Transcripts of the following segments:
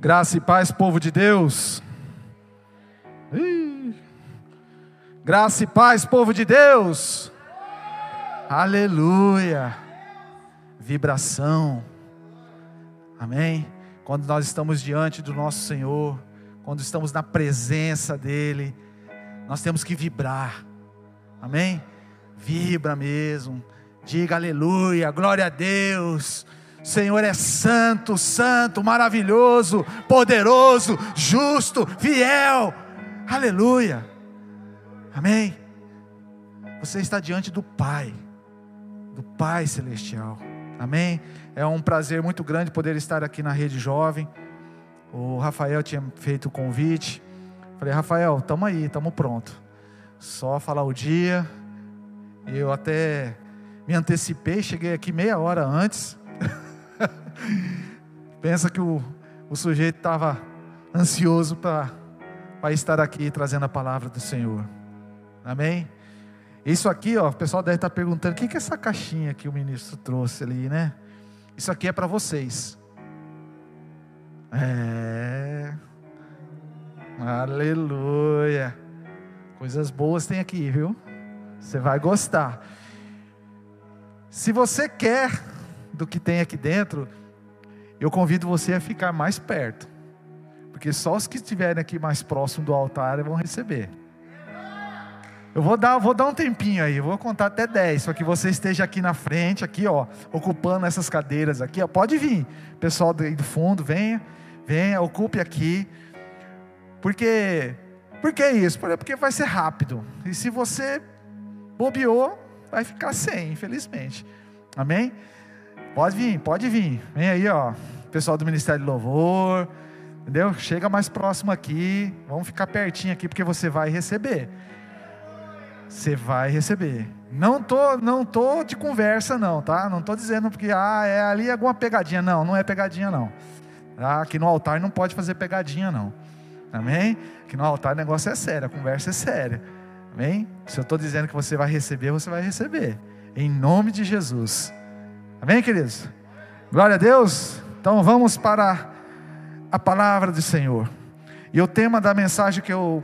Graça e paz, povo de Deus. Graça e paz, povo de Deus. Aleluia. Vibração. Amém. Quando nós estamos diante do nosso Senhor, quando estamos na presença dEle, nós temos que vibrar. Amém? Vibra mesmo. Diga aleluia, glória a Deus. Senhor é santo, santo, maravilhoso, poderoso, justo, fiel. Aleluia. Amém. Você está diante do Pai, do Pai celestial. Amém. É um prazer muito grande poder estar aqui na Rede Jovem. O Rafael tinha feito o convite. Falei, Rafael, estamos aí, estamos pronto. Só falar o dia. Eu até me antecipei, cheguei aqui meia hora antes. Pensa que o, o sujeito estava ansioso para estar aqui trazendo a palavra do Senhor. Amém? Isso aqui, ó, o pessoal deve estar perguntando: o que é essa caixinha que o ministro trouxe ali, né? Isso aqui é para vocês. É. Aleluia. Coisas boas tem aqui, viu? Você vai gostar. Se você quer do que tem aqui dentro, eu convido você a ficar mais perto, porque só os que estiverem aqui mais próximo do altar vão receber. Eu vou dar, vou dar um tempinho aí, vou contar até 10, para que você esteja aqui na frente, aqui ó, ocupando essas cadeiras aqui, ó. Pode vir, pessoal do, do fundo, venha, venha, ocupe aqui. Porque, por que isso? Porque vai ser rápido. E se você bobeou, vai ficar sem, infelizmente. Amém? Pode vir, pode vir. Vem aí, ó. Pessoal do Ministério de Louvor. Entendeu? Chega mais próximo aqui. Vamos ficar pertinho aqui porque você vai receber. Você vai receber. Não tô, não tô de conversa não, tá? Não tô dizendo porque ah, é ali alguma pegadinha, não, não é pegadinha não. Ah, aqui no altar não pode fazer pegadinha não. Amém? Aqui no altar o negócio é sério, a conversa é séria. Amém? Se eu estou dizendo que você vai receber, você vai receber. Em nome de Jesus. Amém, queridos? Glória a Deus. Então vamos para a palavra do Senhor. E o tema da mensagem que eu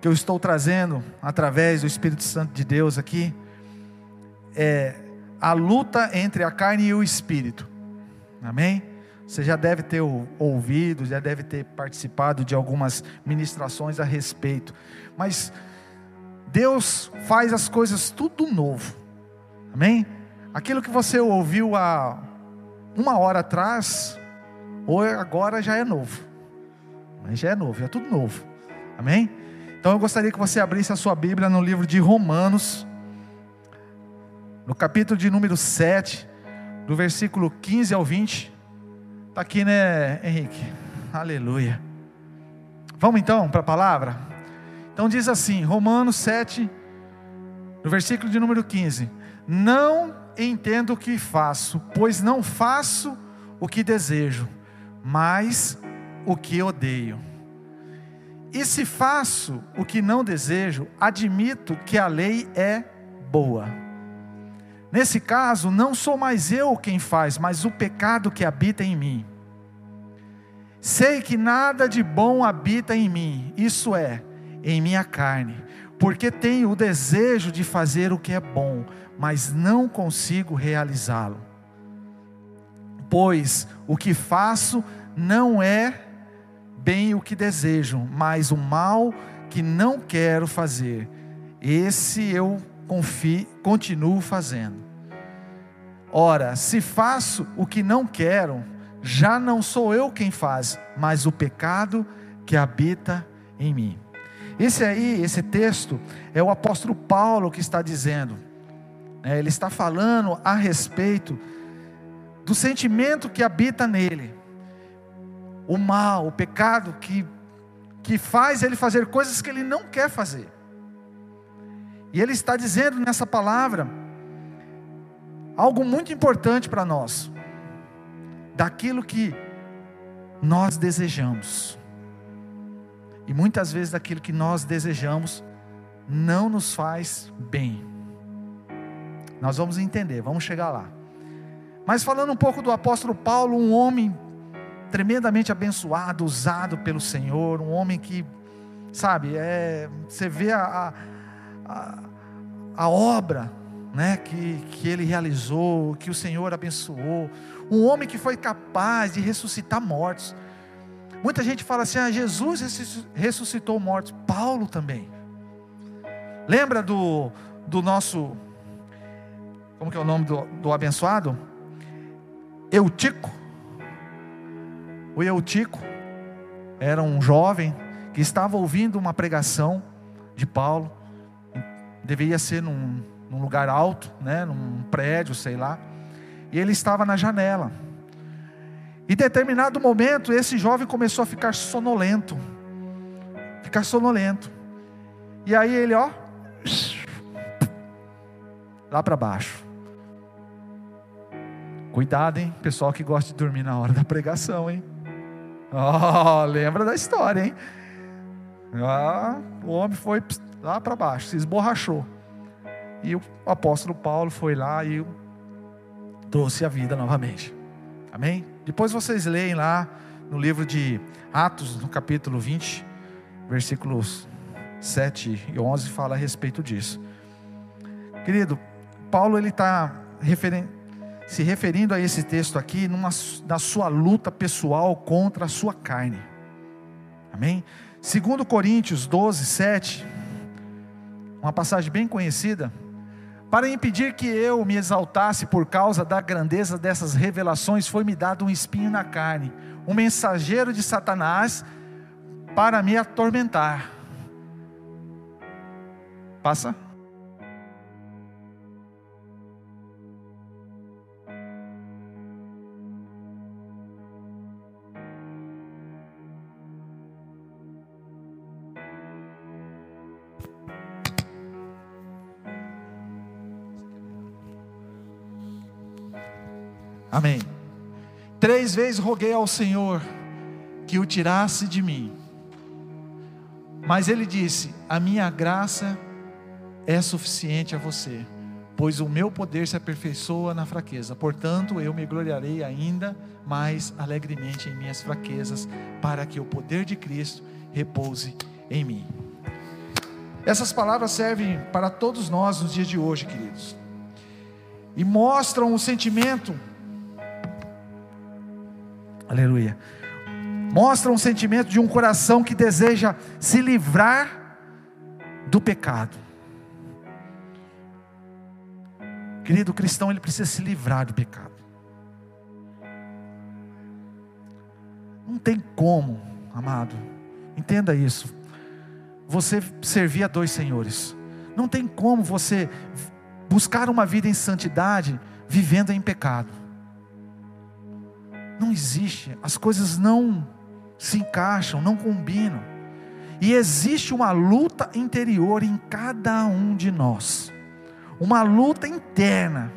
que eu estou trazendo através do Espírito Santo de Deus aqui é a luta entre a carne e o espírito. Amém? Você já deve ter ouvido, já deve ter participado de algumas ministrações a respeito. Mas Deus faz as coisas tudo novo. Amém? Aquilo que você ouviu há uma hora atrás, ou agora já é novo. Mas já é novo, é tudo novo. Amém? Então eu gostaria que você abrisse a sua Bíblia no livro de Romanos, no capítulo de número 7, do versículo 15 ao 20. Está aqui, né, Henrique? Aleluia. Vamos então para a palavra? Então diz assim, Romanos 7, no versículo de número 15: Não entendo o que faço, pois não faço o que desejo, mas o que odeio. E se faço o que não desejo, admito que a lei é boa. Nesse caso, não sou mais eu quem faz, mas o pecado que habita em mim. Sei que nada de bom habita em mim, isso é, em minha carne, porque tenho o desejo de fazer o que é bom, mas não consigo realizá-lo. Pois o que faço não é bem o que desejo, mas o mal que não quero fazer, esse eu confio, continuo fazendo. Ora, se faço o que não quero, já não sou eu quem faz, mas o pecado que habita em mim. Esse aí, esse texto, é o apóstolo Paulo que está dizendo. É, ele está falando a respeito do sentimento que habita nele, o mal, o pecado que, que faz ele fazer coisas que ele não quer fazer. E ele está dizendo nessa palavra algo muito importante para nós, daquilo que nós desejamos. E muitas vezes daquilo que nós desejamos não nos faz bem. Nós vamos entender, vamos chegar lá. Mas falando um pouco do apóstolo Paulo, um homem tremendamente abençoado, usado pelo Senhor, um homem que, sabe, é, você vê a, a, a obra né, que, que ele realizou, que o Senhor abençoou, um homem que foi capaz de ressuscitar mortos. Muita gente fala assim: ah, Jesus ressuscitou mortos, Paulo também. Lembra do, do nosso, como que é o nome do, do abençoado? Eutico. O Eutico era um jovem que estava ouvindo uma pregação de Paulo, deveria ser num, num lugar alto, né, num prédio, sei lá, e ele estava na janela. Em determinado momento, esse jovem começou a ficar sonolento, ficar sonolento, e aí ele, ó, lá para baixo. Cuidado, hein, pessoal que gosta de dormir na hora da pregação, hein? Oh, lembra da história, hein? Ah, o homem foi lá para baixo, se esborrachou. E o apóstolo Paulo foi lá e trouxe a vida novamente. Amém? Depois vocês leem lá no livro de Atos, no capítulo 20, versículos 7 e 11, fala a respeito disso. Querido, Paulo ele está se referindo a esse texto aqui numa, na sua luta pessoal contra a sua carne. Amém? Segundo Coríntios 12, 7, uma passagem bem conhecida, para impedir que eu me exaltasse por causa da grandeza dessas revelações, foi-me dado um espinho na carne, um mensageiro de Satanás para me atormentar. Passa. Amém. Três vezes roguei ao Senhor que o tirasse de mim. Mas ele disse: A minha graça é suficiente a você, pois o meu poder se aperfeiçoa na fraqueza. Portanto, eu me gloriarei ainda mais alegremente em minhas fraquezas, para que o poder de Cristo repouse em mim. Essas palavras servem para todos nós nos dias de hoje, queridos, e mostram o sentimento Aleluia. Mostra um sentimento de um coração que deseja se livrar do pecado. Querido cristão, ele precisa se livrar do pecado. Não tem como, amado, entenda isso. Você servir a dois senhores. Não tem como você buscar uma vida em santidade vivendo em pecado. Não existe, as coisas não se encaixam, não combinam. E existe uma luta interior em cada um de nós, uma luta interna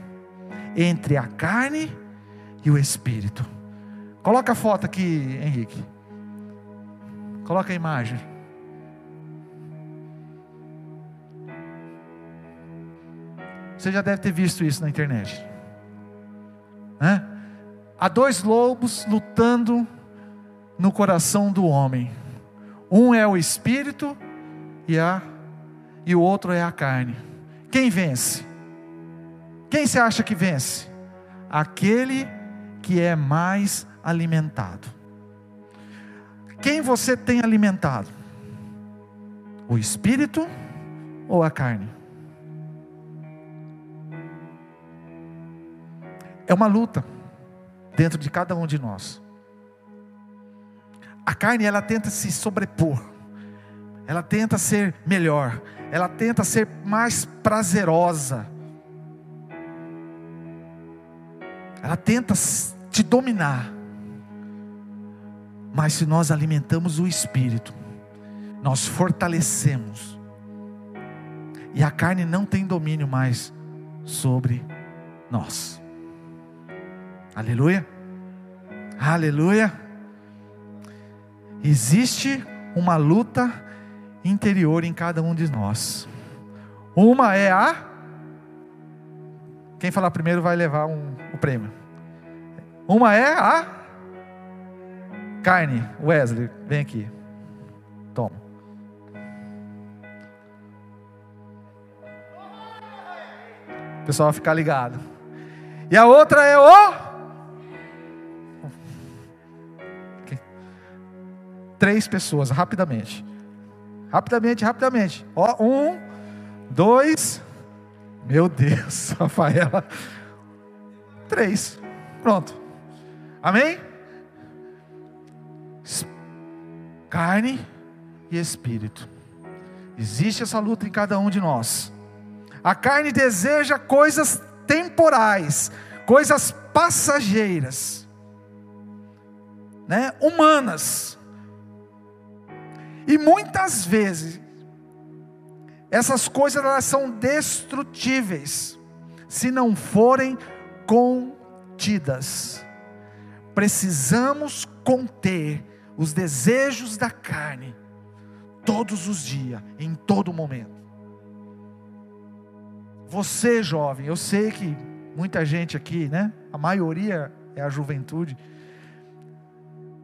entre a carne e o espírito. Coloca a foto aqui, Henrique. Coloca a imagem. Você já deve ter visto isso na internet. Né? Há dois lobos lutando no coração do homem. Um é o espírito e, a, e o outro é a carne. Quem vence? Quem se acha que vence? Aquele que é mais alimentado. Quem você tem alimentado? O espírito ou a carne? É uma luta dentro de cada um de nós. A carne ela tenta se sobrepor. Ela tenta ser melhor, ela tenta ser mais prazerosa. Ela tenta te dominar. Mas se nós alimentamos o espírito, nós fortalecemos. E a carne não tem domínio mais sobre nós. Aleluia. Aleluia. Existe uma luta interior em cada um de nós. Uma é a. Quem falar primeiro vai levar um, o prêmio. Uma é a Carne, Wesley, vem aqui. Toma. O pessoal ficar ligado. E a outra é o. Três pessoas, rapidamente. Rapidamente, rapidamente. Ó, um, dois. Meu Deus, Rafaela. Três. Pronto. Amém? Carne e espírito. Existe essa luta em cada um de nós. A carne deseja coisas temporais, coisas passageiras, né? humanas. E muitas vezes essas coisas elas são destrutíveis se não forem contidas. Precisamos conter os desejos da carne todos os dias, em todo momento. Você, jovem, eu sei que muita gente aqui, né? A maioria é a juventude.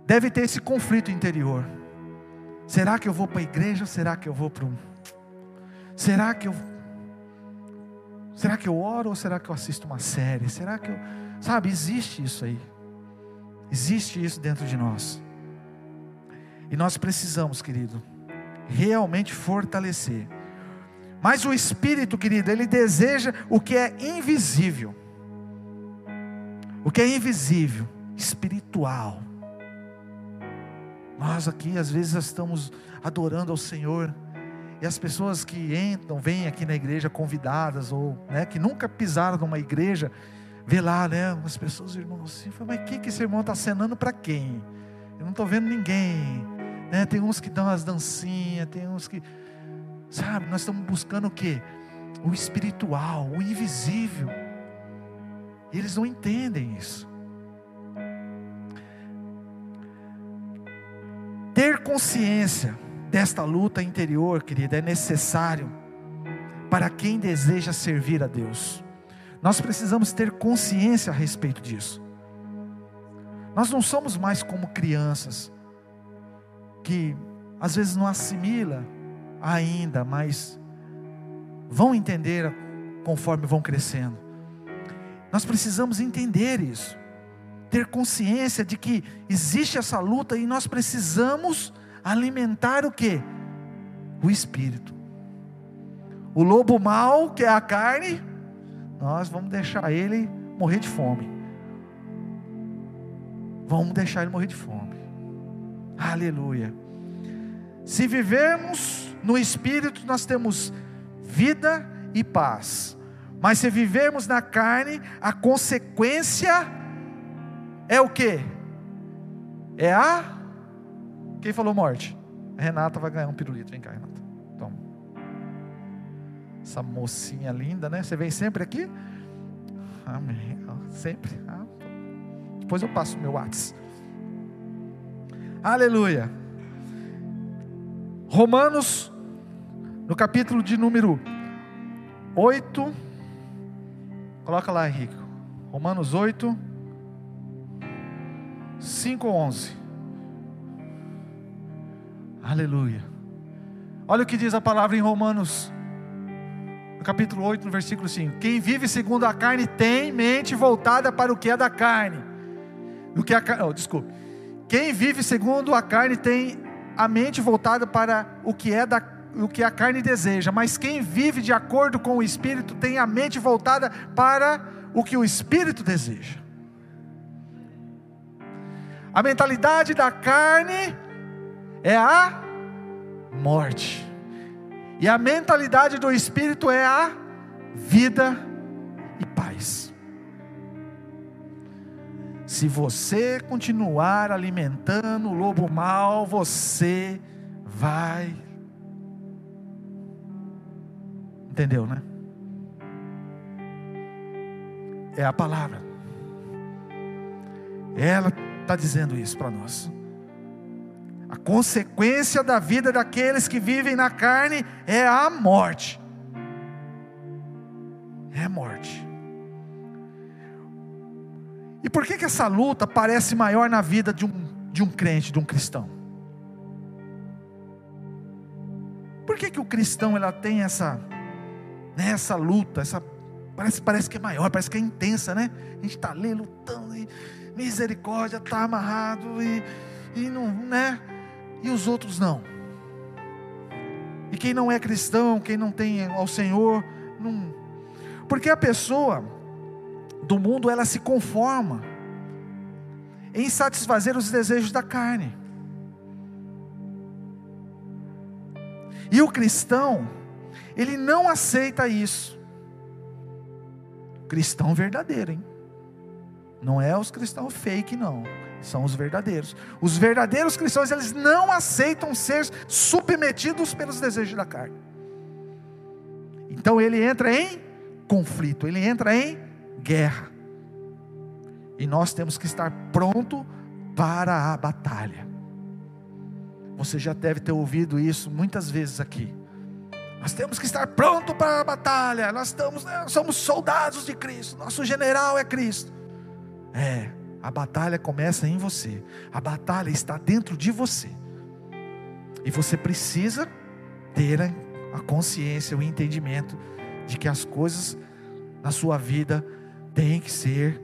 Deve ter esse conflito interior. Será que eu vou para a igreja ou será que eu vou para um Será que eu Será que eu oro ou será que eu assisto uma série? Será que eu Sabe, existe isso aí. Existe isso dentro de nós. E nós precisamos, querido, realmente fortalecer. Mas o espírito, querido, ele deseja o que é invisível. O que é invisível, espiritual. Nós aqui às vezes estamos adorando ao Senhor e as pessoas que entram, vêm aqui na igreja convidadas, ou né, que nunca pisaram numa igreja, vê lá, né, as pessoas, irmãos, assim, mas o que, que esse irmão está acenando para quem? Eu não estou vendo ninguém. Né? Tem uns que dão as dancinhas, tem uns que. Sabe, nós estamos buscando o que? O espiritual, o invisível. E eles não entendem isso. Consciência desta luta interior, querida, é necessário para quem deseja servir a Deus. Nós precisamos ter consciência a respeito disso. Nós não somos mais como crianças que às vezes não assimila ainda, mas vão entender conforme vão crescendo. Nós precisamos entender isso, ter consciência de que existe essa luta e nós precisamos alimentar o que? O espírito. O lobo mau, que é a carne, nós vamos deixar ele morrer de fome. Vamos deixar ele morrer de fome. Aleluia. Se vivermos no espírito, nós temos vida e paz. Mas se vivermos na carne, a consequência é o que? É a quem falou morte? A Renata vai ganhar um pirulito. Vem cá, Renata. Toma. Essa mocinha linda, né? Você vem sempre aqui? Amém. Sempre. Ah, depois eu passo o meu WhatsApp. Aleluia. Romanos, no capítulo de número 8. Coloca lá, Henrique. Romanos 8, 5 11. Aleluia. Olha o que diz a palavra em Romanos, no capítulo 8, no versículo 5. Quem vive segundo a carne tem mente voltada para o que é da carne. O que a, oh, desculpe. Quem vive segundo a carne tem a mente voltada para o que é da o que a carne deseja, mas quem vive de acordo com o espírito tem a mente voltada para o que o espírito deseja. A mentalidade da carne é a morte. E a mentalidade do espírito é a vida e paz. Se você continuar alimentando o lobo mal, você vai. Entendeu, né? É a palavra. Ela está dizendo isso para nós. A consequência da vida daqueles que vivem na carne é a morte. É a morte. E por que, que essa luta parece maior na vida de um de um crente, de um cristão? Por que, que o cristão ela tem essa, né, essa luta, essa parece, parece que é maior, parece que é intensa, né? A gente está ali lutando e misericórdia está amarrado e, e não, né? E os outros não. E quem não é cristão, quem não tem ao Senhor, não. Porque a pessoa do mundo ela se conforma em satisfazer os desejos da carne. E o cristão, ele não aceita isso. Cristão verdadeiro, hein? Não é os cristãos fake, não. São os verdadeiros. Os verdadeiros cristãos, eles não aceitam ser submetidos pelos desejos da carne. Então ele entra em conflito, ele entra em guerra. E nós temos que estar pronto para a batalha. Você já deve ter ouvido isso muitas vezes aqui. Nós temos que estar pronto para a batalha. Nós estamos, nós né, somos soldados de Cristo. Nosso general é Cristo. É, a batalha começa em você. A batalha está dentro de você. E você precisa ter a consciência, o entendimento de que as coisas na sua vida têm que ser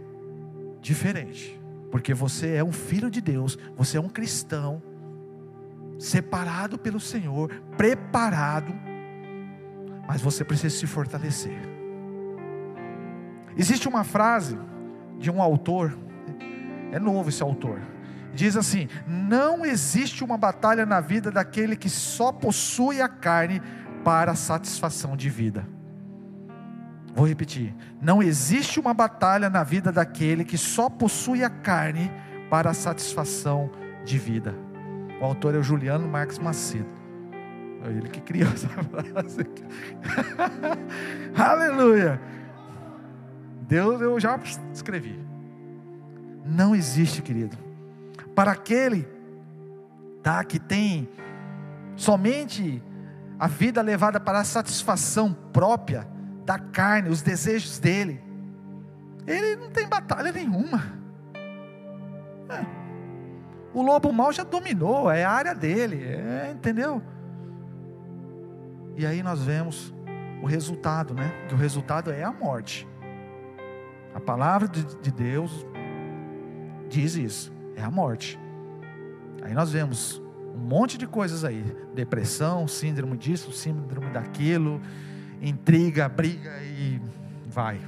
diferentes. Porque você é um filho de Deus, você é um cristão, separado pelo Senhor, preparado, mas você precisa se fortalecer. Existe uma frase de um autor, é novo esse autor, diz assim: Não existe uma batalha na vida daquele que só possui a carne para satisfação de vida. Vou repetir: Não existe uma batalha na vida daquele que só possui a carne para satisfação de vida. O autor é o Juliano Marques Macedo. É ele que criou essa frase. Aleluia. Deus, eu já escrevi. Não existe, querido. Para aquele tá, que tem somente a vida levada para a satisfação própria da carne, os desejos dele, ele não tem batalha nenhuma. É. O lobo mau já dominou, é a área dele, é, entendeu? E aí nós vemos o resultado, né? Que o resultado é a morte. A palavra de, de Deus diz isso, é a morte. Aí nós vemos um monte de coisas aí: depressão, síndrome disso, síndrome daquilo, intriga, briga e vai.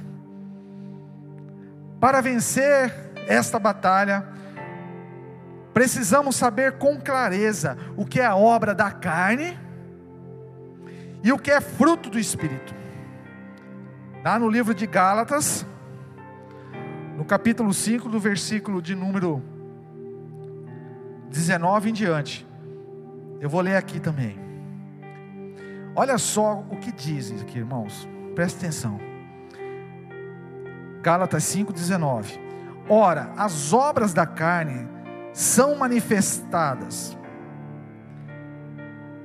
Para vencer esta batalha, precisamos saber com clareza o que é a obra da carne e o que é fruto do Espírito. Lá no livro de Gálatas, no capítulo 5, do versículo de número 19 em diante. Eu vou ler aqui também. Olha só o que diz aqui, irmãos. Presta atenção. Gálatas 5:19. Ora, as obras da carne são manifestadas: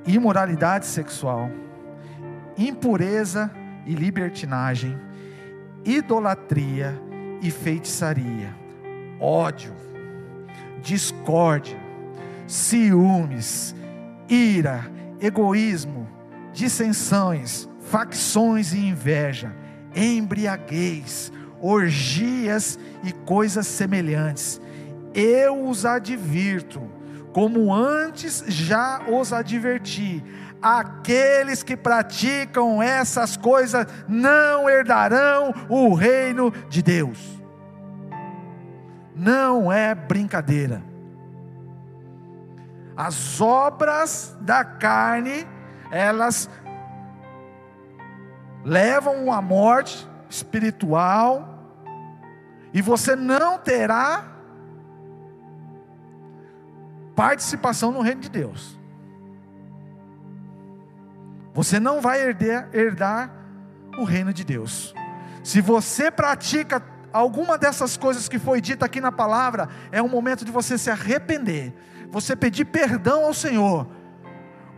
imoralidade sexual, impureza e libertinagem, idolatria e feitiçaria, ódio, discórdia, ciúmes, ira, egoísmo, dissensões, facções e inveja, embriaguez, orgias e coisas semelhantes. Eu os advirto, como antes já os adverti, aqueles que praticam essas coisas não herdarão o reino de Deus. Não é brincadeira. As obras da carne, elas levam à morte espiritual, e você não terá participação no reino de Deus. Você não vai herdar, herdar o reino de Deus. Se você pratica alguma dessas coisas que foi dita aqui na palavra, é um momento de você se arrepender, você pedir perdão ao Senhor,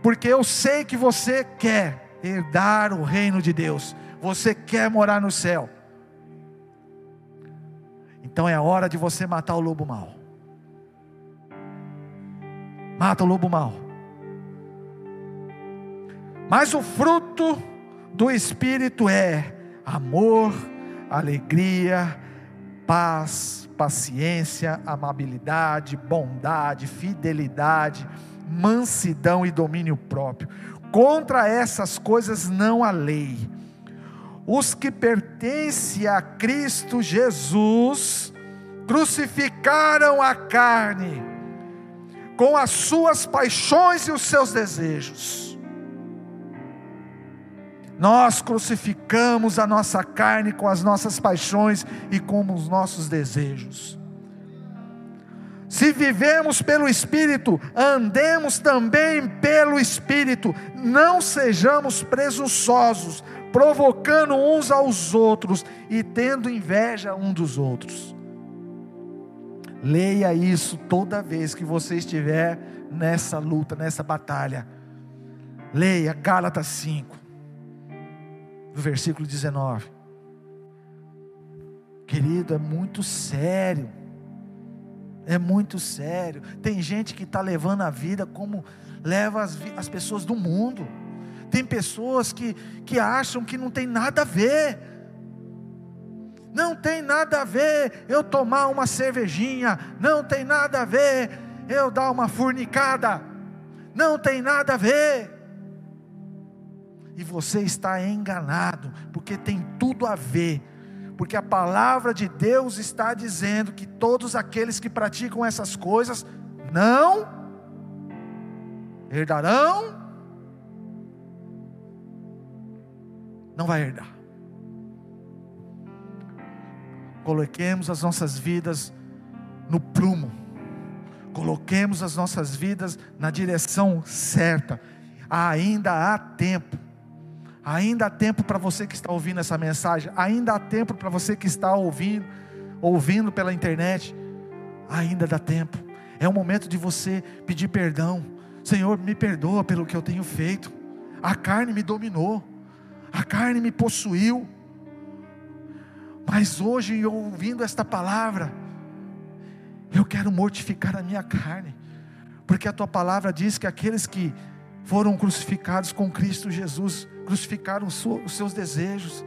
porque eu sei que você quer herdar o reino de Deus, você quer morar no céu. Então é hora de você matar o lobo mau. Mata o lobo mau. Mas o fruto do Espírito é amor, alegria, paz, paciência, amabilidade, bondade, fidelidade, mansidão e domínio próprio. Contra essas coisas não há lei. Os que pertencem a Cristo Jesus crucificaram a carne com as suas paixões e os seus desejos. Nós crucificamos a nossa carne com as nossas paixões e com os nossos desejos. Se vivemos pelo Espírito, andemos também pelo Espírito, não sejamos presunçosos, provocando uns aos outros e tendo inveja um dos outros. Leia isso toda vez que você estiver nessa luta, nessa batalha. Leia Gálatas 5 do versículo 19. Querido, é muito sério. É muito sério. Tem gente que está levando a vida como leva as, as pessoas do mundo. Tem pessoas que, que acham que não tem nada a ver. Não tem nada a ver eu tomar uma cervejinha. Não tem nada a ver eu dar uma furnicada. Não tem nada a ver e você está enganado, porque tem tudo a ver. Porque a palavra de Deus está dizendo que todos aqueles que praticam essas coisas não herdarão, não vai herdar. Coloquemos as nossas vidas no prumo, coloquemos as nossas vidas na direção certa, ainda há tempo Ainda há tempo para você que está ouvindo essa mensagem, ainda há tempo para você que está ouvindo, ouvindo pela internet. Ainda dá tempo. É o momento de você pedir perdão. Senhor, me perdoa pelo que eu tenho feito. A carne me dominou. A carne me possuiu. Mas hoje, ouvindo esta palavra, eu quero mortificar a minha carne, porque a tua palavra diz que aqueles que foram crucificados com Cristo Jesus crucificaram os seus desejos.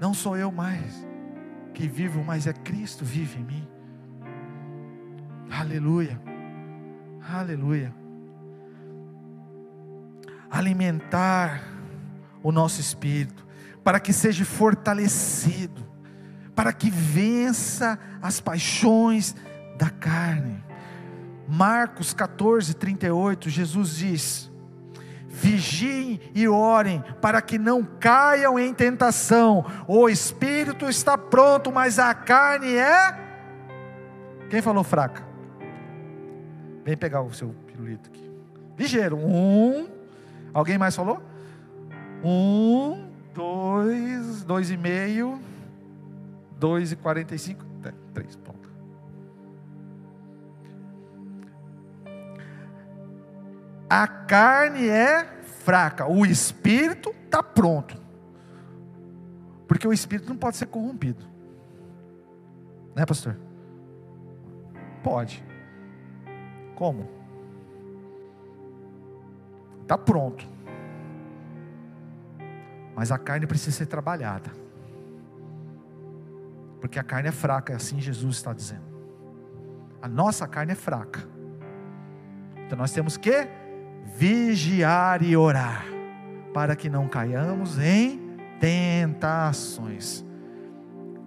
Não sou eu mais que vivo, mas é Cristo vive em mim. Aleluia, aleluia. Alimentar o nosso espírito, para que seja fortalecido, para que vença as paixões da carne. Marcos 14, 38, Jesus diz: Vigiem e orem, para que não caiam em tentação. O espírito está pronto, mas a carne é. Quem falou fraca? Vem pegar o seu pirulito aqui. Ligeiro. Um. Alguém mais falou? Um, dois, dois e meio, dois e quarenta e cinco, três. Pronto. A carne é fraca, o espírito está pronto. Porque o espírito não pode ser corrompido. Né, pastor? Pode. Como? Está pronto. Mas a carne precisa ser trabalhada. Porque a carne é fraca, assim Jesus está dizendo. A nossa carne é fraca. Então nós temos que vigiar e orar, para que não caiamos em tentações.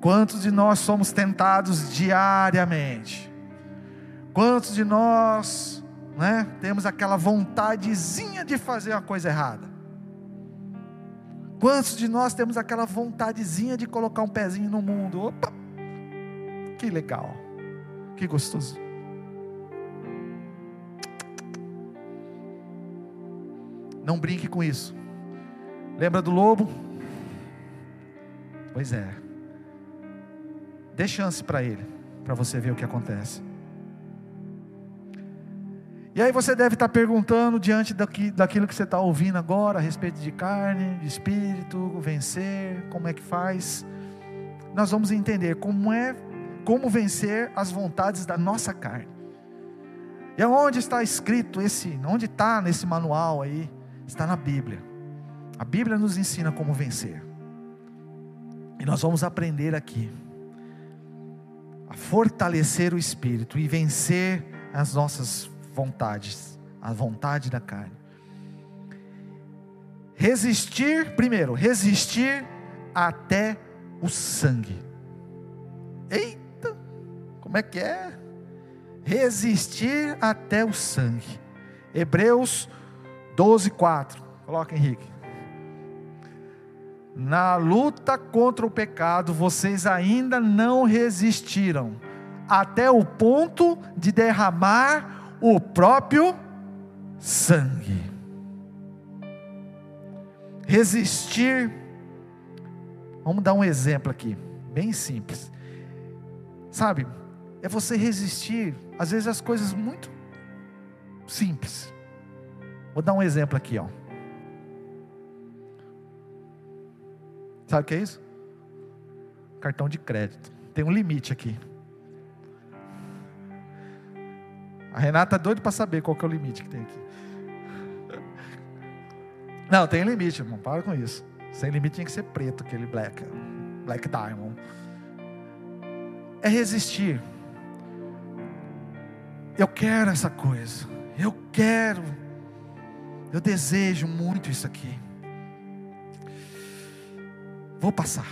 Quantos de nós somos tentados diariamente? Quantos de nós né, temos aquela vontadezinha de fazer uma coisa errada? Quantos de nós temos aquela vontadezinha de colocar um pezinho no mundo? Opa! Que legal, que gostoso. Não brinque com isso. Lembra do lobo? Pois é. Dê chance para ele, para você ver o que acontece. E aí você deve estar perguntando diante daqui, daquilo que você está ouvindo agora a respeito de carne, de espírito, vencer, como é que faz. Nós vamos entender como é, como vencer as vontades da nossa carne. E aonde está escrito esse, onde está nesse manual aí? Está na Bíblia. A Bíblia nos ensina como vencer. E nós vamos aprender aqui a fortalecer o espírito e vencer as nossas vontades, a vontade da carne. Resistir, primeiro, resistir até o sangue. Eita, como é que é? Resistir até o sangue. Hebreus 12, 4. Coloca, Henrique. Na luta contra o pecado, vocês ainda não resistiram, até o ponto de derramar o próprio sangue. Resistir, vamos dar um exemplo aqui, bem simples. Sabe, é você resistir, às vezes, as coisas muito simples. Vou dar um exemplo aqui, ó. Sabe o que é isso? Cartão de crédito. Tem um limite aqui. A Renata é doida para saber qual que é o limite que tem aqui. Não, tem limite, irmão. Para com isso. Sem limite tinha que ser preto, aquele black. Black diamond. É resistir. Eu quero essa coisa. Eu quero. Eu desejo muito isso aqui. Vou passar.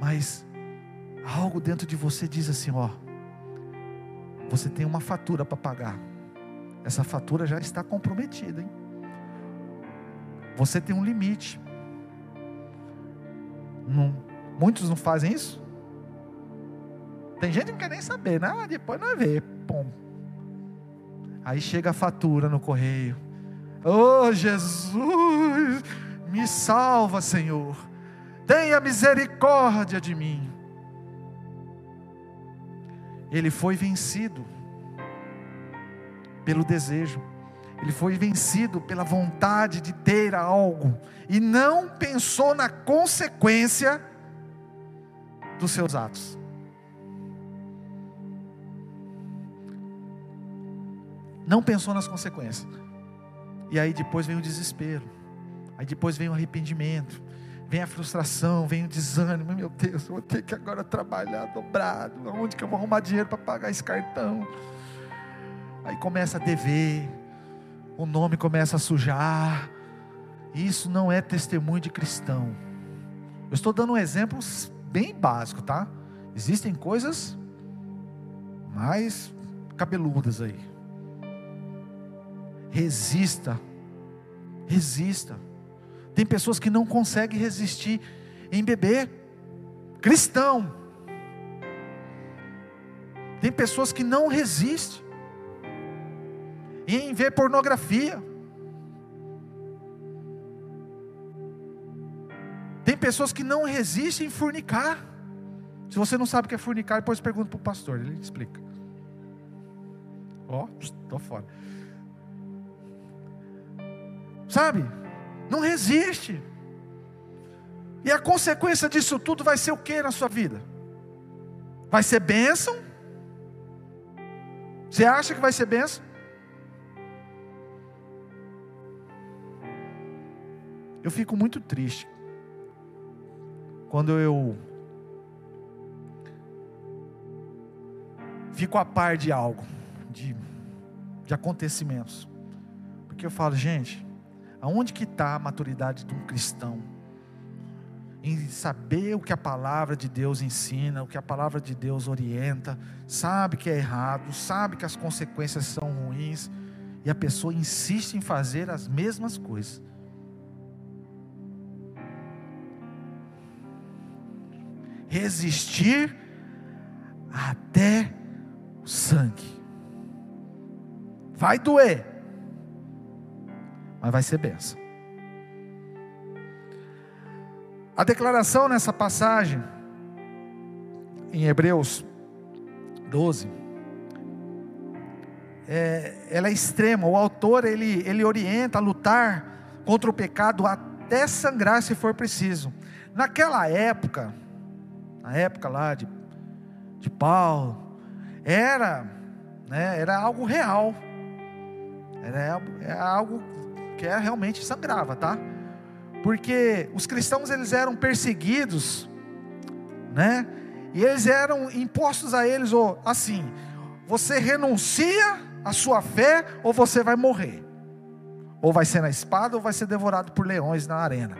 Mas algo dentro de você diz assim, ó, você tem uma fatura para pagar. Essa fatura já está comprometida, hein? Você tem um limite. Não, muitos não fazem isso? Tem gente que não quer nem saber, né? Depois não vê. Pum. Aí chega a fatura no correio. Oh Jesus, me salva, Senhor. Tenha misericórdia de mim. Ele foi vencido pelo desejo ele foi vencido pela vontade de ter algo e não pensou na consequência dos seus atos. Não pensou nas consequências. E aí depois vem o desespero. Aí depois vem o arrependimento. Vem a frustração, vem o desânimo. Meu Deus, eu vou ter que agora trabalhar dobrado. Onde que eu vou arrumar dinheiro para pagar esse cartão? Aí começa a dever o nome começa a sujar. Isso não é testemunho de cristão. Eu estou dando um exemplo bem básico, tá? Existem coisas mais cabeludas aí. Resista. Resista. Tem pessoas que não conseguem resistir em beber. Cristão. Tem pessoas que não resistem em ver pornografia. Tem pessoas que não resistem em furnicar. Se você não sabe o que é furnicar, depois pergunta para o pastor, ele explica. Ó, oh, estou fora. Sabe? Não resiste. E a consequência disso tudo vai ser o que na sua vida? Vai ser bênção? Você acha que vai ser bênção? Eu fico muito triste quando eu fico a par de algo, de, de acontecimentos. Porque eu falo, gente, aonde que está a maturidade de um cristão? Em saber o que a palavra de Deus ensina, o que a palavra de Deus orienta, sabe que é errado, sabe que as consequências são ruins, e a pessoa insiste em fazer as mesmas coisas. resistir até o sangue. Vai doer, mas vai ser benção. A declaração nessa passagem, em Hebreus 12, é, ela é extrema. O autor ele, ele orienta a lutar contra o pecado até sangrar se for preciso. Naquela época, na época lá de, de Paulo, era, né, era algo real. Era, era algo era, realmente sangrava, tá? Porque os cristãos eles eram perseguidos, né? E eles eram impostos a eles, ou assim, você renuncia à sua fé ou você vai morrer. Ou vai ser na espada ou vai ser devorado por leões na arena.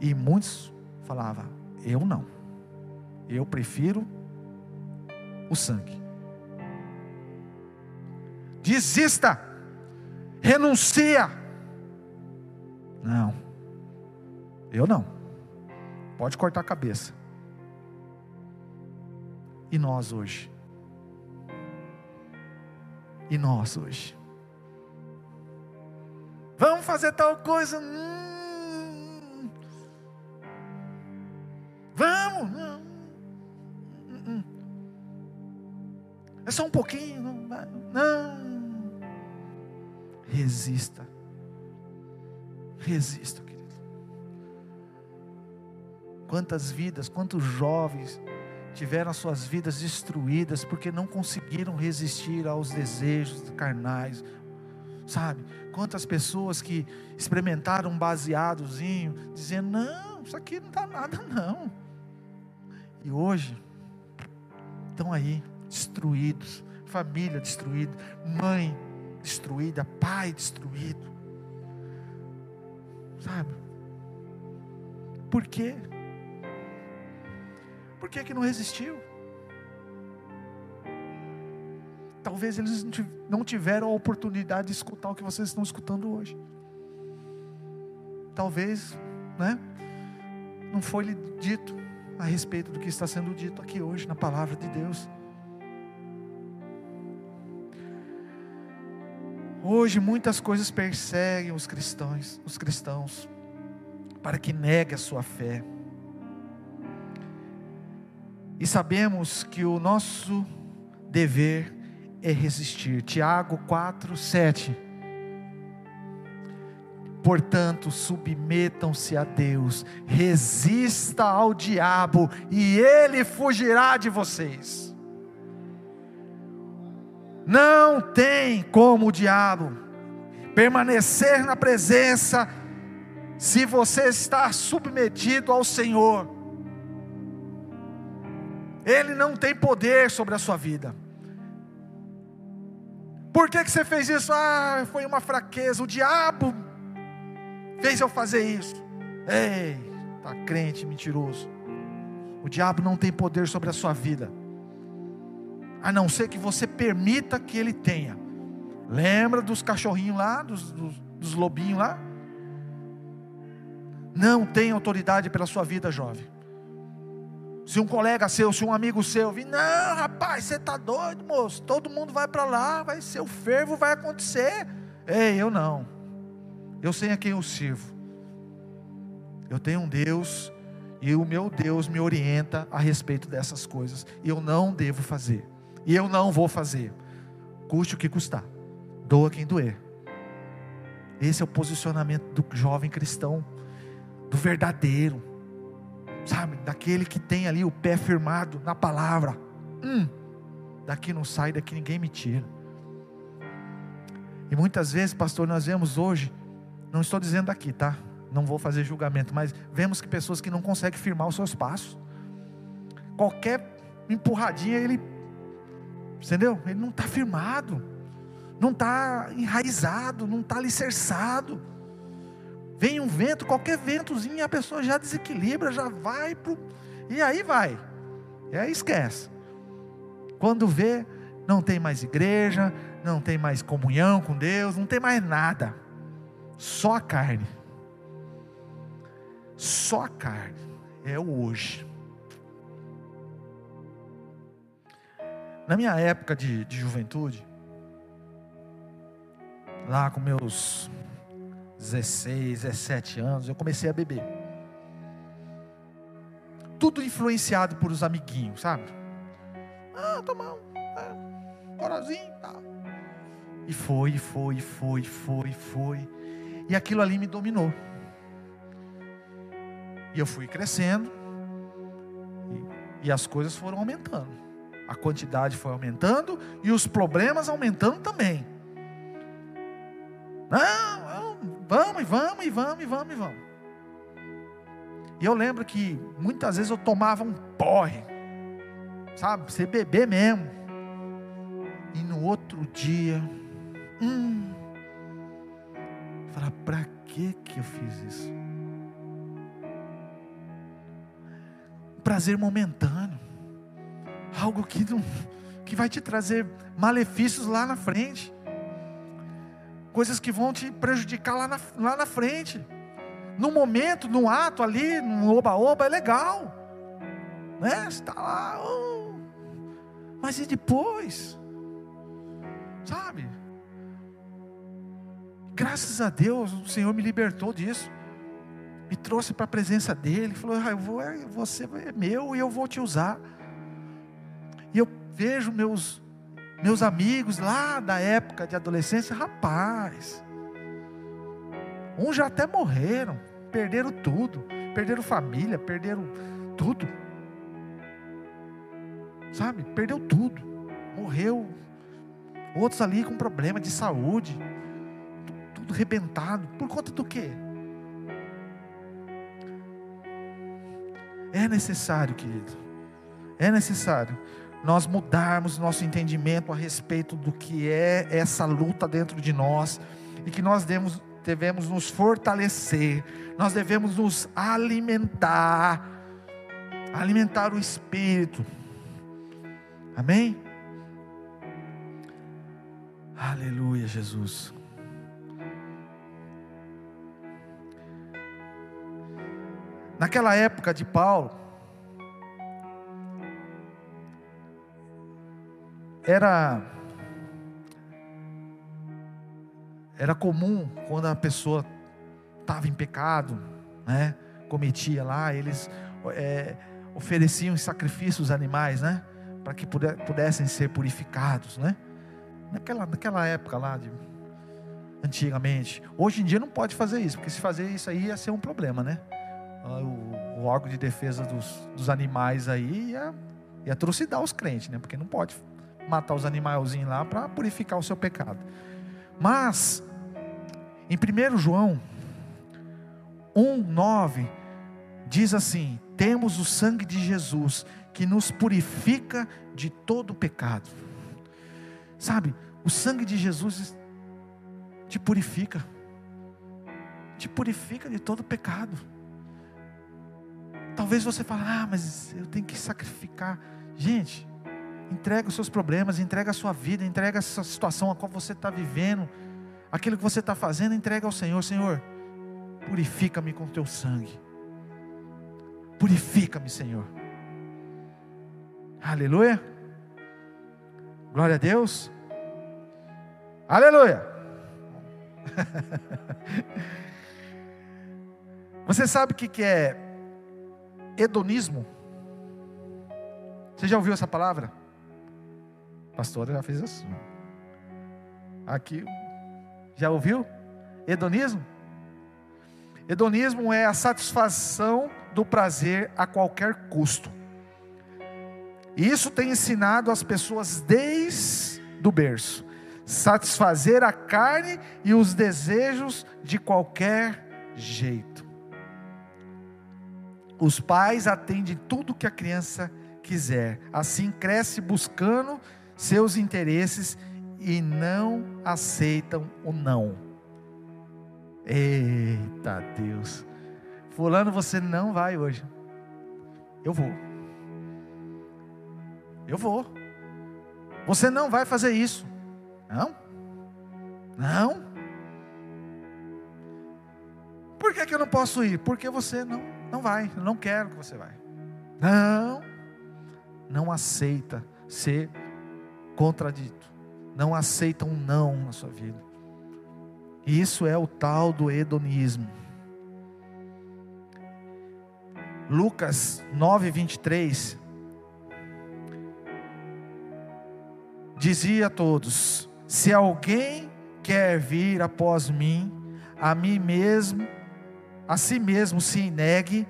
E muitos falavam: Eu não. Eu prefiro o sangue. Desista. Renuncia. Não. Eu não. Pode cortar a cabeça. E nós hoje? E nós hoje? Vamos fazer tal coisa? Hum. Vamos? Não. Hum, hum. É só um pouquinho? Não. Resista. Resista, querido. Quantas vidas, quantos jovens tiveram as suas vidas destruídas porque não conseguiram resistir aos desejos carnais, sabe? Quantas pessoas que experimentaram um baseadozinho, dizendo: não, isso aqui não dá nada, não. E hoje, estão aí, destruídos, família destruída, mãe destruída, pai destruído, sabe? Por quê? Por que, que não resistiu? Talvez eles não tiveram a oportunidade de escutar o que vocês estão escutando hoje. Talvez, né? Não foi lhe dito a respeito do que está sendo dito aqui hoje na palavra de Deus. Hoje muitas coisas perseguem os cristãos, os cristãos, para que negue a sua fé. E sabemos que o nosso dever é resistir. Tiago 4, 7. Portanto, submetam-se a Deus, resista ao diabo, e ele fugirá de vocês. Não tem como o diabo permanecer na presença se você está submetido ao Senhor. Ele não tem poder sobre a sua vida. Por que, que você fez isso? Ah, foi uma fraqueza. O diabo fez eu fazer isso. Ei, tá crente mentiroso. O diabo não tem poder sobre a sua vida, a não ser que você permita que ele tenha. Lembra dos cachorrinhos lá, dos, dos, dos lobinhos lá? Não tem autoridade pela sua vida, jovem. Se um colega seu, se um amigo seu vir, não, rapaz, você está doido, moço. Todo mundo vai para lá, vai ser o fervo, vai acontecer. Ei, eu não. Eu sei a quem eu sirvo. Eu tenho um Deus e o meu Deus me orienta a respeito dessas coisas. E eu não devo fazer. E eu não vou fazer. Custe o que custar. Doa quem doer. Esse é o posicionamento do jovem cristão, do verdadeiro sabe, daquele que tem ali o pé firmado na palavra. Hum, daqui não sai, daqui ninguém me tira. E muitas vezes, pastor, nós vemos hoje, não estou dizendo aqui, tá? Não vou fazer julgamento, mas vemos que pessoas que não conseguem firmar os seus passos. Qualquer empurradinha, ele, entendeu? Ele não está firmado, não está enraizado, não está alicerçado. Vem um vento, qualquer ventozinho, a pessoa já desequilibra, já vai pro. E aí vai. E aí esquece. Quando vê, não tem mais igreja, não tem mais comunhão com Deus, não tem mais nada. Só a carne. Só a carne. É o hoje. Na minha época de, de juventude, lá com meus 16, 17 anos, eu comecei a beber. Tudo influenciado por os amiguinhos, sabe? Ah, tomar um é, corozinho tal. E foi, foi, foi, foi, foi. E aquilo ali me dominou. E eu fui crescendo. E as coisas foram aumentando. A quantidade foi aumentando e os problemas aumentando também. Não, vamos e vamos e vamos e vamos e vamos. E eu lembro que muitas vezes eu tomava um porre, sabe? Você beber mesmo. E no outro dia, hum, falar, para que que eu fiz isso? Prazer momentâneo, algo que não, que vai te trazer malefícios lá na frente coisas que vão te prejudicar lá na, lá na frente. No momento, no ato ali, no oba-oba, é legal. Né? Você está lá. Oh. Mas e depois? Sabe? Graças a Deus, o Senhor me libertou disso. Me trouxe para a presença dEle. Falou: ah, eu vou, é, Você é meu e eu vou te usar. Vejo meus meus amigos lá da época de adolescência, rapaz, uns já até morreram, perderam tudo, perderam família, perderam tudo. Sabe? Perdeu tudo. Morreu. Outros ali com problema de saúde. Tudo rebentado. Por conta do quê? É necessário, querido. É necessário nós mudarmos nosso entendimento a respeito do que é essa luta dentro de nós e que nós devemos, devemos nos fortalecer, nós devemos nos alimentar, alimentar o espírito. Amém? Aleluia, Jesus. Naquela época de Paulo, era era comum quando a pessoa estava em pecado, né? Cometia lá, eles é, ofereciam sacrifícios animais, né? Para que pudessem ser purificados, né? Naquela, naquela época lá, de, antigamente. Hoje em dia não pode fazer isso, porque se fazer isso aí ia ser um problema, né? Ah, o, o órgão de defesa dos, dos animais aí ia, ia trucidar os crentes, né? Porque não pode matar os animaizinhos lá para purificar o seu pecado. Mas, em 1 João 1,9, diz assim: Temos o sangue de Jesus que nos purifica de todo pecado. Sabe, o sangue de Jesus te purifica, te purifica de todo pecado. Talvez você fale, ah, mas eu tenho que sacrificar. Gente, Entrega os seus problemas, entrega a sua vida, entrega essa situação a qual você está vivendo, aquilo que você está fazendo, entrega ao Senhor. Senhor, purifica-me com teu sangue. Purifica-me, Senhor. Aleluia. Glória a Deus. Aleluia. Você sabe o que é hedonismo? Você já ouviu essa palavra? Pastora já fez assim. Aqui, já ouviu? Hedonismo? Hedonismo é a satisfação do prazer a qualquer custo. E isso tem ensinado as pessoas desde o berço. Satisfazer a carne e os desejos de qualquer jeito. Os pais atendem tudo que a criança quiser. Assim cresce buscando seus interesses e não aceitam o não. Eita Deus. Fulano, você não vai hoje. Eu vou. Eu vou. Você não vai fazer isso. Não? Não? Por que, que eu não posso ir? Porque você não, não vai. Eu não quero que você vai. Não. Não aceita ser contradito, não aceita um não na sua vida. E isso é o tal do hedonismo. Lucas 9, 23 dizia a todos: Se alguém quer vir após mim, a mim mesmo, a si mesmo se negue,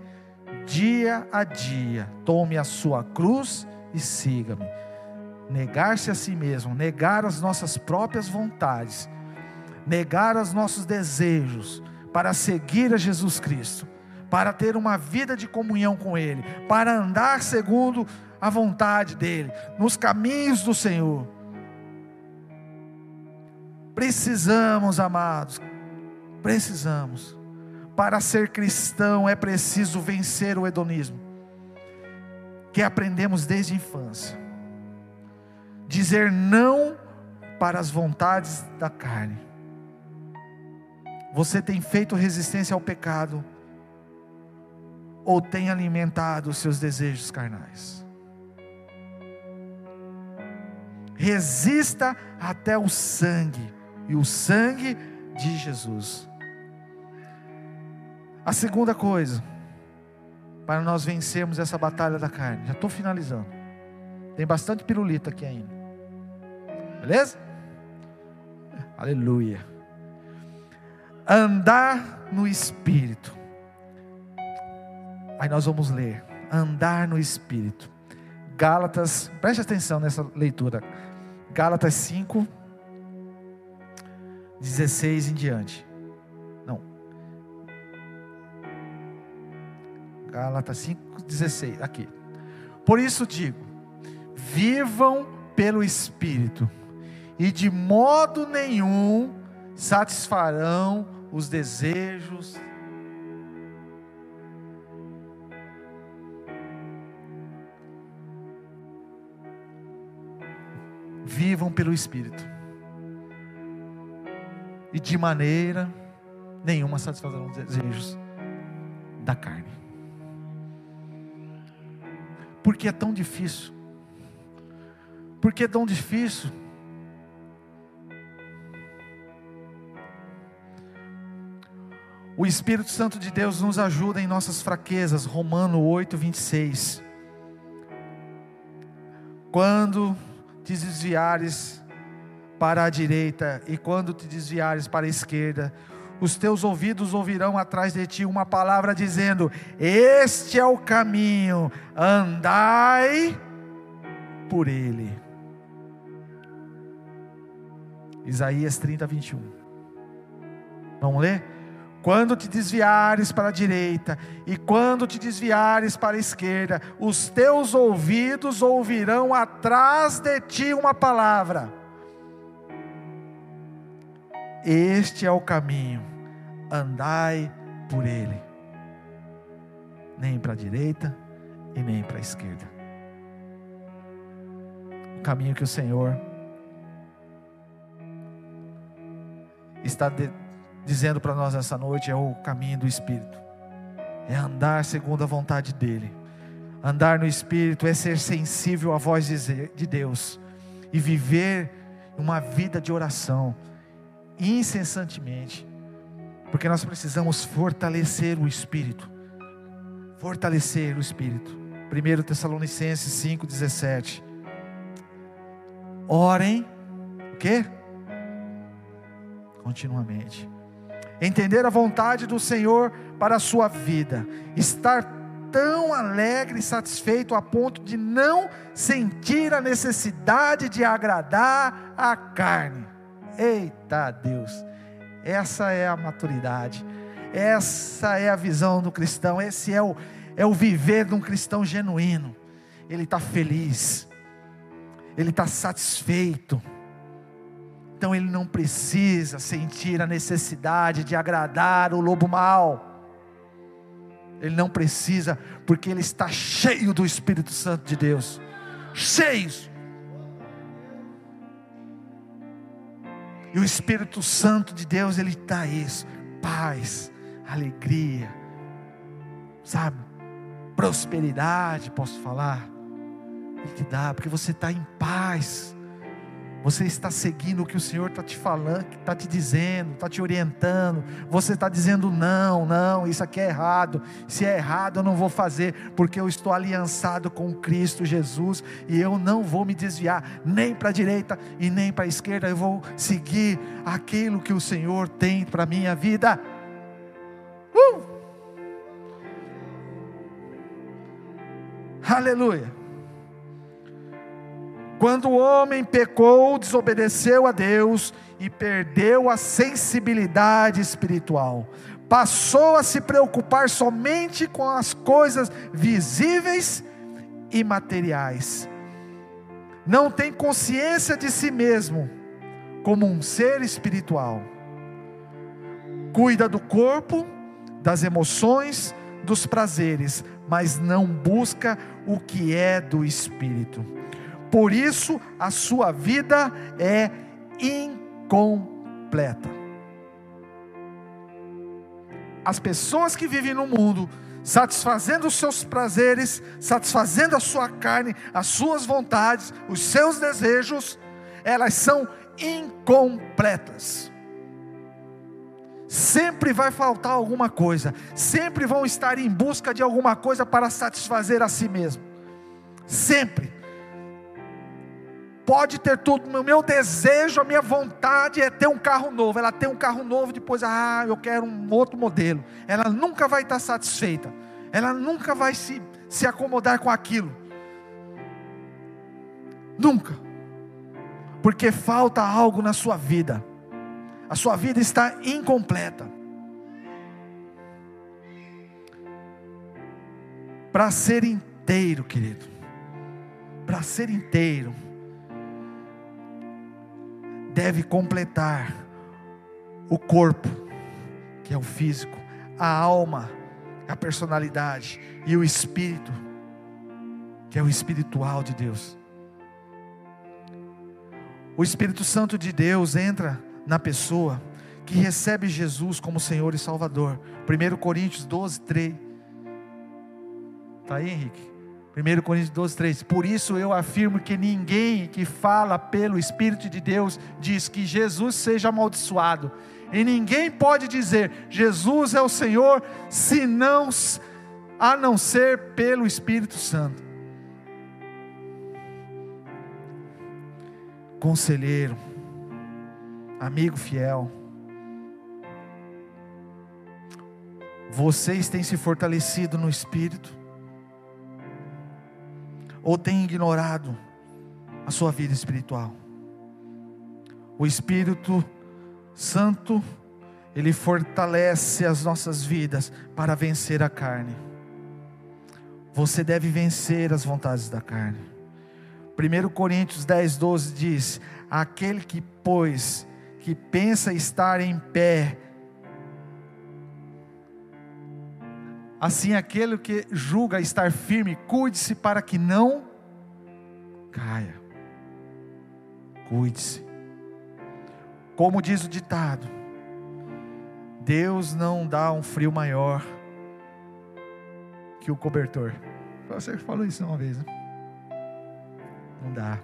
dia a dia, tome a sua cruz e siga-me. Negar-se a si mesmo, negar as nossas próprias vontades, negar os nossos desejos para seguir a Jesus Cristo, para ter uma vida de comunhão com Ele, para andar segundo a vontade dEle, nos caminhos do Senhor. Precisamos, amados, precisamos. Para ser cristão é preciso vencer o hedonismo, que aprendemos desde a infância. Dizer não para as vontades da carne. Você tem feito resistência ao pecado ou tem alimentado os seus desejos carnais? Resista até o sangue e o sangue de Jesus. A segunda coisa, para nós vencermos essa batalha da carne, já estou finalizando. Tem bastante pirulito aqui ainda. Beleza? Aleluia. Andar no Espírito. Aí nós vamos ler. Andar no Espírito. Gálatas, preste atenção nessa leitura. Gálatas 5, 16 em diante. Não. Gálatas 5, 16. Aqui. Por isso digo: vivam pelo Espírito, e de modo nenhum satisfarão os desejos vivam pelo Espírito. E de maneira nenhuma satisfazerão os desejos da carne. Porque é tão difícil. Porque é tão difícil. O Espírito Santo de Deus nos ajuda em nossas fraquezas. Romano 8, 26. Quando te desviares para a direita e quando te desviares para a esquerda, os teus ouvidos ouvirão atrás de ti uma palavra dizendo: Este é o caminho, andai por ele. Isaías 30, 21. Vamos ler? Quando te desviares para a direita e quando te desviares para a esquerda, os teus ouvidos ouvirão atrás de ti uma palavra. Este é o caminho, andai por ele, nem para a direita e nem para a esquerda. O caminho que o Senhor está de dizendo para nós essa noite é o caminho do Espírito, é andar segundo a vontade dEle. Andar no Espírito é ser sensível à voz de Deus e viver uma vida de oração incessantemente, porque nós precisamos fortalecer o Espírito. Fortalecer o Espírito. 1 Tessalonicenses 5,17. Orem, o quê? Continuamente entender a vontade do Senhor para a sua vida, estar tão alegre e satisfeito a ponto de não sentir a necessidade de agradar a carne. Eita Deus, essa é a maturidade, essa é a visão do cristão, esse é o, é o viver de um cristão genuíno. Ele está feliz, ele está satisfeito então ele não precisa sentir a necessidade de agradar o lobo mau. Ele não precisa, porque ele está cheio do Espírito Santo de Deus. Cheios. E o Espírito Santo de Deus, ele dá isso: paz, alegria, sabe? Prosperidade, posso falar. Ele te dá, porque você está em paz. Você está seguindo o que o Senhor está te falando, está te dizendo, está te orientando. Você está dizendo não, não, isso aqui é errado. Se é errado, eu não vou fazer, porque eu estou aliançado com Cristo Jesus e eu não vou me desviar nem para a direita e nem para a esquerda. Eu vou seguir aquilo que o Senhor tem para minha vida. Uh! Aleluia. Quando o homem pecou, desobedeceu a Deus e perdeu a sensibilidade espiritual, passou a se preocupar somente com as coisas visíveis e materiais. Não tem consciência de si mesmo como um ser espiritual. Cuida do corpo, das emoções, dos prazeres, mas não busca o que é do espírito. Por isso, a sua vida é incompleta. As pessoas que vivem no mundo, satisfazendo os seus prazeres, satisfazendo a sua carne, as suas vontades, os seus desejos, elas são incompletas. Sempre vai faltar alguma coisa, sempre vão estar em busca de alguma coisa para satisfazer a si mesmo. Sempre pode ter tudo, o meu desejo, a minha vontade é ter um carro novo. Ela tem um carro novo, depois, ah, eu quero um outro modelo. Ela nunca vai estar satisfeita, ela nunca vai se, se acomodar com aquilo. Nunca, porque falta algo na sua vida, a sua vida está incompleta. Para ser inteiro, querido, para ser inteiro, deve completar o corpo, que é o físico, a alma, a personalidade e o espírito, que é o espiritual de Deus. O Espírito Santo de Deus entra na pessoa que recebe Jesus como Senhor e Salvador. 1 Coríntios 12, 3. Está aí, Henrique? 1 Coríntios 12, 3. Por isso eu afirmo que ninguém que fala pelo Espírito de Deus diz que Jesus seja amaldiçoado. E ninguém pode dizer Jesus é o Senhor, senão a não ser pelo Espírito Santo. Conselheiro, amigo fiel, vocês têm se fortalecido no Espírito? Ou tem ignorado a sua vida espiritual. O Espírito Santo, ele fortalece as nossas vidas para vencer a carne. Você deve vencer as vontades da carne. 1 Coríntios 10, 12 diz: Aquele que, pois, que pensa estar em pé, Assim, aquele que julga estar firme, cuide-se para que não caia. Cuide-se. Como diz o ditado, Deus não dá um frio maior que o cobertor. Você falou isso uma vez, né? Não dá.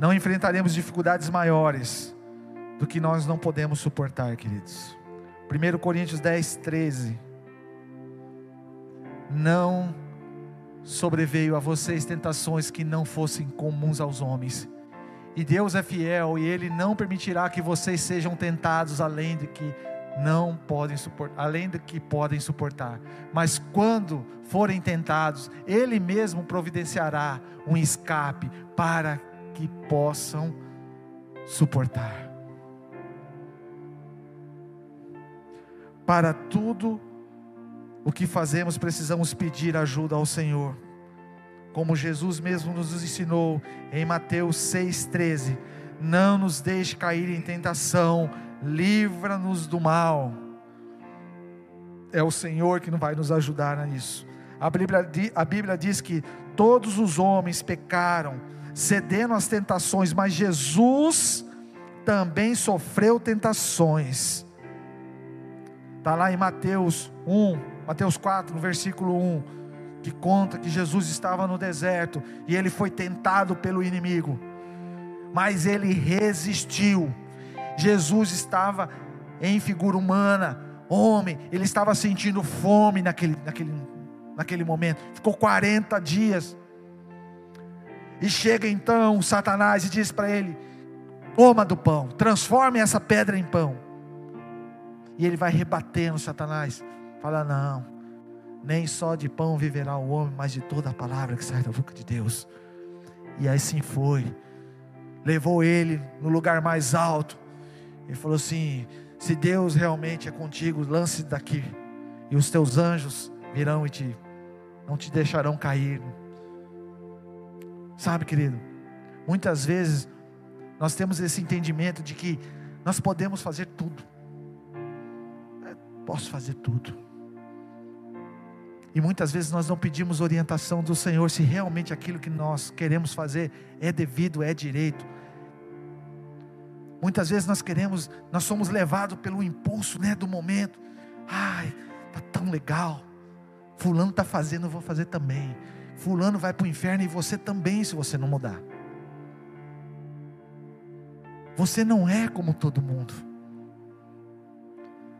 Não enfrentaremos dificuldades maiores do que nós não podemos suportar, queridos. 1 Coríntios 10, 13 não sobreveio a vocês tentações que não fossem comuns aos homens. E Deus é fiel e Ele não permitirá que vocês sejam tentados além de que não podem suportar, além do que podem suportar. Mas quando forem tentados, Ele mesmo providenciará um escape para que possam suportar. Para tudo o que fazemos, precisamos pedir ajuda ao Senhor. Como Jesus mesmo nos ensinou em Mateus 6,13: Não nos deixe cair em tentação, livra-nos do mal. É o Senhor que vai nos ajudar nisso. A Bíblia, a Bíblia diz que todos os homens pecaram, cedendo às tentações, mas Jesus também sofreu tentações. Está lá em Mateus 1, Mateus 4, no versículo 1, que conta que Jesus estava no deserto e ele foi tentado pelo inimigo, mas ele resistiu. Jesus estava em figura humana, homem, ele estava sentindo fome naquele, naquele, naquele momento, ficou 40 dias. E chega então Satanás e diz para ele: Coma do pão, transforme essa pedra em pão. E ele vai rebatendo Satanás. Fala, não, Nem só de pão viverá o homem, mas de toda a palavra que sai da boca de Deus. E assim foi. Levou ele no lugar mais alto. E falou assim: Se Deus realmente é contigo, lance daqui. E os teus anjos virão e te não te deixarão cair. Sabe, querido? Muitas vezes nós temos esse entendimento de que nós podemos fazer tudo. É, posso fazer tudo. E muitas vezes nós não pedimos orientação do Senhor se realmente aquilo que nós queremos fazer é devido, é direito. Muitas vezes nós queremos, nós somos levados pelo impulso, né, do momento. Ai, tá tão legal. Fulano está fazendo, eu vou fazer também. Fulano vai para o inferno e você também, se você não mudar. Você não é como todo mundo.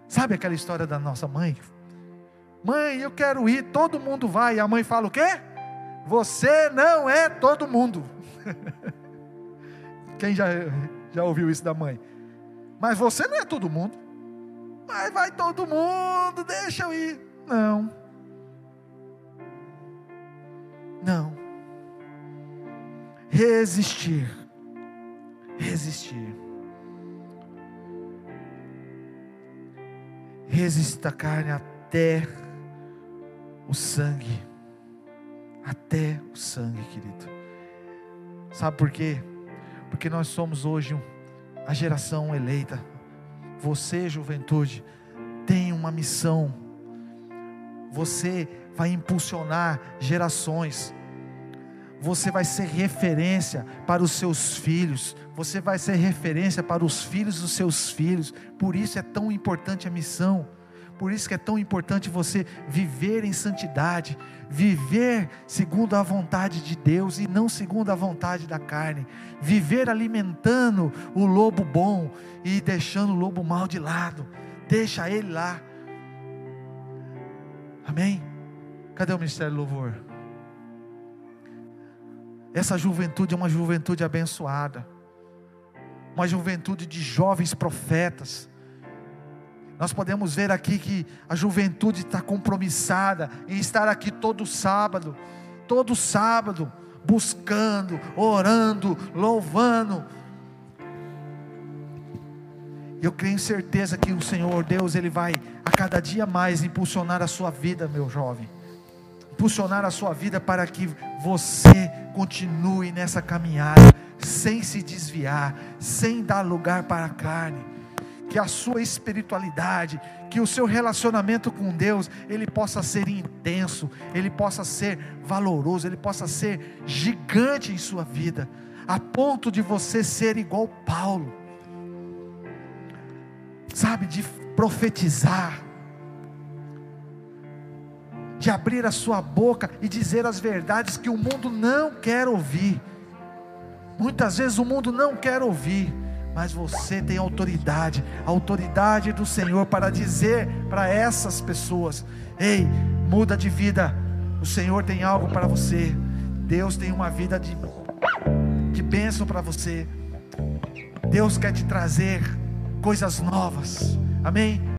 Sabe aquela história da nossa mãe? Mãe, eu quero ir, todo mundo vai. E a mãe fala o quê? Você não é todo mundo. Quem já, já ouviu isso da mãe? Mas você não é todo mundo. Mas vai todo mundo, deixa eu ir. Não. Não. Resistir. Resistir. Resista a carne até o sangue. Até o sangue, querido. Sabe por quê? Porque nós somos hoje a geração eleita. Você, juventude, tem uma missão. Você vai impulsionar gerações. Você vai ser referência para os seus filhos, você vai ser referência para os filhos dos seus filhos. Por isso é tão importante a missão. Por isso que é tão importante você viver em santidade, viver segundo a vontade de Deus e não segundo a vontade da carne. Viver alimentando o lobo bom e deixando o lobo mau de lado. Deixa ele lá. Amém? Cadê o ministério do louvor? Essa juventude é uma juventude abençoada, uma juventude de jovens profetas. Nós podemos ver aqui que a juventude está compromissada em estar aqui todo sábado, todo sábado, buscando, orando, louvando. Eu tenho certeza que o Senhor Deus, Ele vai a cada dia mais impulsionar a sua vida, meu jovem impulsionar a sua vida para que você continue nessa caminhada, sem se desviar, sem dar lugar para a carne. Que a sua espiritualidade, que o seu relacionamento com Deus, ele possa ser intenso, ele possa ser valoroso, ele possa ser gigante em sua vida, a ponto de você ser igual Paulo, sabe, de profetizar, de abrir a sua boca e dizer as verdades que o mundo não quer ouvir. Muitas vezes o mundo não quer ouvir, mas você tem autoridade, autoridade do Senhor para dizer para essas pessoas: ei, muda de vida, o Senhor tem algo para você, Deus tem uma vida de, de bênção para você, Deus quer te trazer coisas novas, amém?